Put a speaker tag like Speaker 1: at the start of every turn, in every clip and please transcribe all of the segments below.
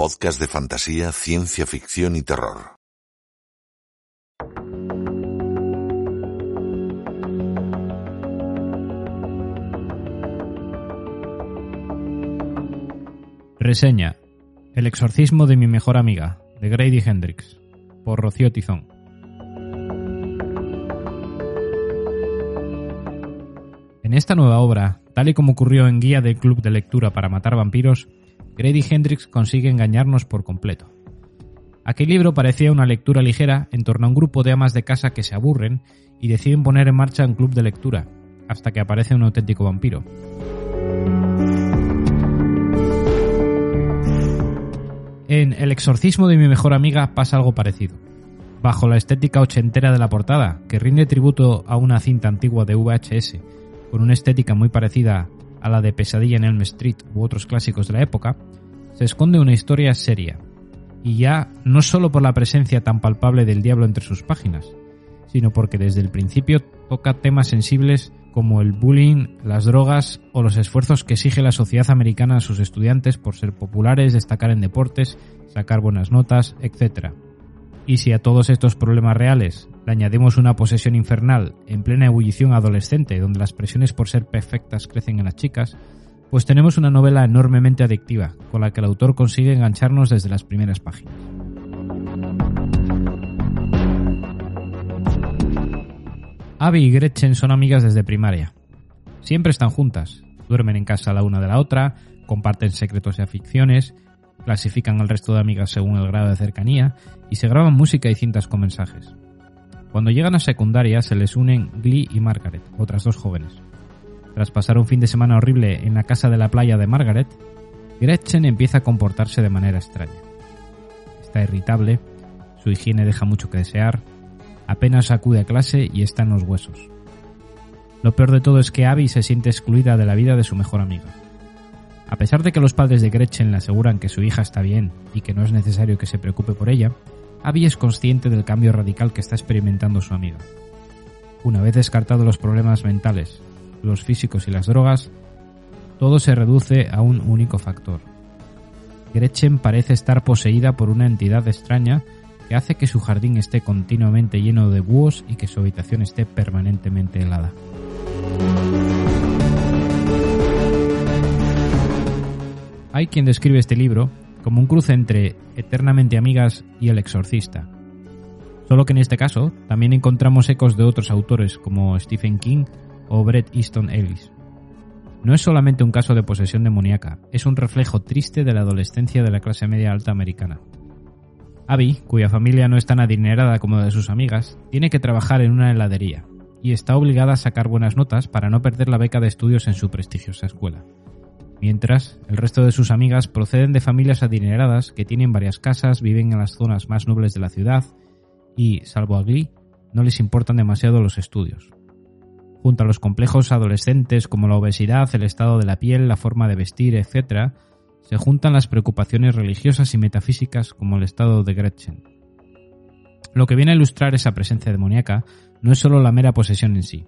Speaker 1: podcast de fantasía, ciencia ficción y terror.
Speaker 2: Reseña El exorcismo de mi mejor amiga, de Grady Hendrix, por Rocío Tizón. En esta nueva obra, tal y como ocurrió en Guía del Club de Lectura para Matar Vampiros, Grady Hendrix consigue engañarnos por completo. Aquel libro parecía una lectura ligera en torno a un grupo de amas de casa que se aburren y deciden poner en marcha un club de lectura, hasta que aparece un auténtico vampiro. En El exorcismo de mi mejor amiga pasa algo parecido. Bajo la estética ochentera de la portada, que rinde tributo a una cinta antigua de VHS, con una estética muy parecida a la de Pesadilla en Elm Street u otros clásicos de la época, se esconde una historia seria, y ya no solo por la presencia tan palpable del diablo entre sus páginas, sino porque desde el principio toca temas sensibles como el bullying, las drogas o los esfuerzos que exige la sociedad americana a sus estudiantes por ser populares, destacar en deportes, sacar buenas notas, etc. Y si a todos estos problemas reales le añadimos una posesión infernal en plena ebullición adolescente, donde las presiones por ser perfectas crecen en las chicas, pues tenemos una novela enormemente adictiva, con la que el autor consigue engancharnos desde las primeras páginas. Abby y Gretchen son amigas desde primaria. Siempre están juntas, duermen en casa la una de la otra, comparten secretos y aficiones, clasifican al resto de amigas según el grado de cercanía y se graban música y cintas con mensajes. Cuando llegan a secundaria se les unen Glee y Margaret, otras dos jóvenes. Tras pasar un fin de semana horrible en la casa de la playa de Margaret, Gretchen empieza a comportarse de manera extraña. Está irritable, su higiene deja mucho que desear, apenas acude a clase y está en los huesos. Lo peor de todo es que Abby se siente excluida de la vida de su mejor amiga. A pesar de que los padres de Gretchen le aseguran que su hija está bien y que no es necesario que se preocupe por ella, Abby es consciente del cambio radical que está experimentando su amiga. Una vez descartados los problemas mentales, los físicos y las drogas, todo se reduce a un único factor. Gretchen parece estar poseída por una entidad extraña que hace que su jardín esté continuamente lleno de búhos y que su habitación esté permanentemente helada. Hay quien describe este libro como un cruce entre Eternamente Amigas y El Exorcista. Solo que en este caso también encontramos ecos de otros autores como Stephen King o Bret Easton Ellis. No es solamente un caso de posesión demoníaca, es un reflejo triste de la adolescencia de la clase media alta americana. Abby, cuya familia no es tan adinerada como la de sus amigas, tiene que trabajar en una heladería y está obligada a sacar buenas notas para no perder la beca de estudios en su prestigiosa escuela. Mientras, el resto de sus amigas proceden de familias adineradas que tienen varias casas, viven en las zonas más nobles de la ciudad y, salvo a Glee, no les importan demasiado los estudios. Junto a los complejos adolescentes como la obesidad, el estado de la piel, la forma de vestir, etc., se juntan las preocupaciones religiosas y metafísicas como el estado de Gretchen. Lo que viene a ilustrar esa presencia demoníaca no es solo la mera posesión en sí.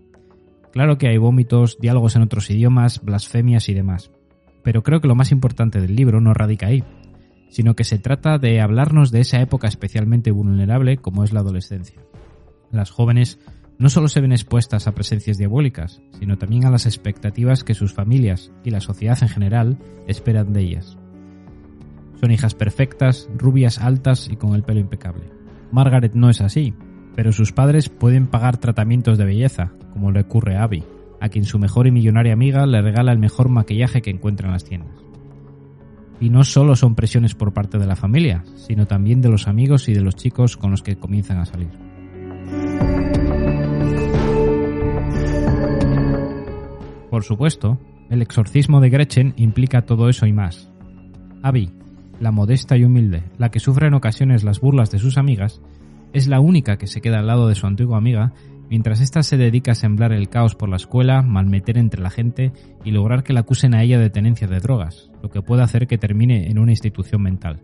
Speaker 2: Claro que hay vómitos, diálogos en otros idiomas, blasfemias y demás, pero creo que lo más importante del libro no radica ahí, sino que se trata de hablarnos de esa época especialmente vulnerable como es la adolescencia. Las jóvenes no solo se ven expuestas a presencias diabólicas, sino también a las expectativas que sus familias y la sociedad en general esperan de ellas. Son hijas perfectas, rubias altas y con el pelo impecable. Margaret no es así, pero sus padres pueden pagar tratamientos de belleza, como le ocurre a Abby, a quien su mejor y millonaria amiga le regala el mejor maquillaje que encuentra en las tiendas. Y no solo son presiones por parte de la familia, sino también de los amigos y de los chicos con los que comienzan a salir. Por supuesto, el exorcismo de Gretchen implica todo eso y más. Abby, la modesta y humilde, la que sufre en ocasiones las burlas de sus amigas, es la única que se queda al lado de su antigua amiga, mientras ésta se dedica a sembrar el caos por la escuela, malmeter entre la gente y lograr que la acusen a ella de tenencia de drogas, lo que puede hacer que termine en una institución mental.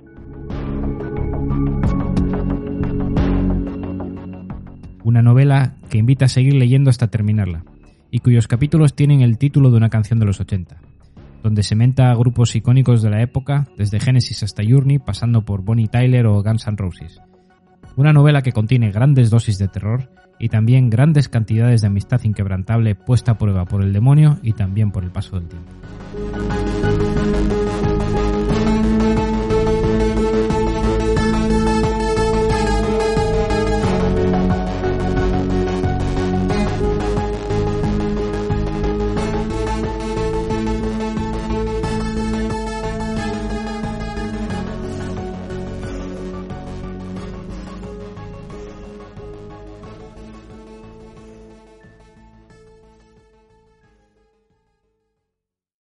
Speaker 2: Una novela que invita a seguir leyendo hasta terminarla, y cuyos capítulos tienen el título de una canción de los 80, donde se menta a grupos icónicos de la época, desde Genesis hasta Journey, pasando por Bonnie Tyler o Guns N' Roses. Una novela que contiene grandes dosis de terror y también grandes cantidades de amistad inquebrantable puesta a prueba por el demonio y también por el paso del tiempo.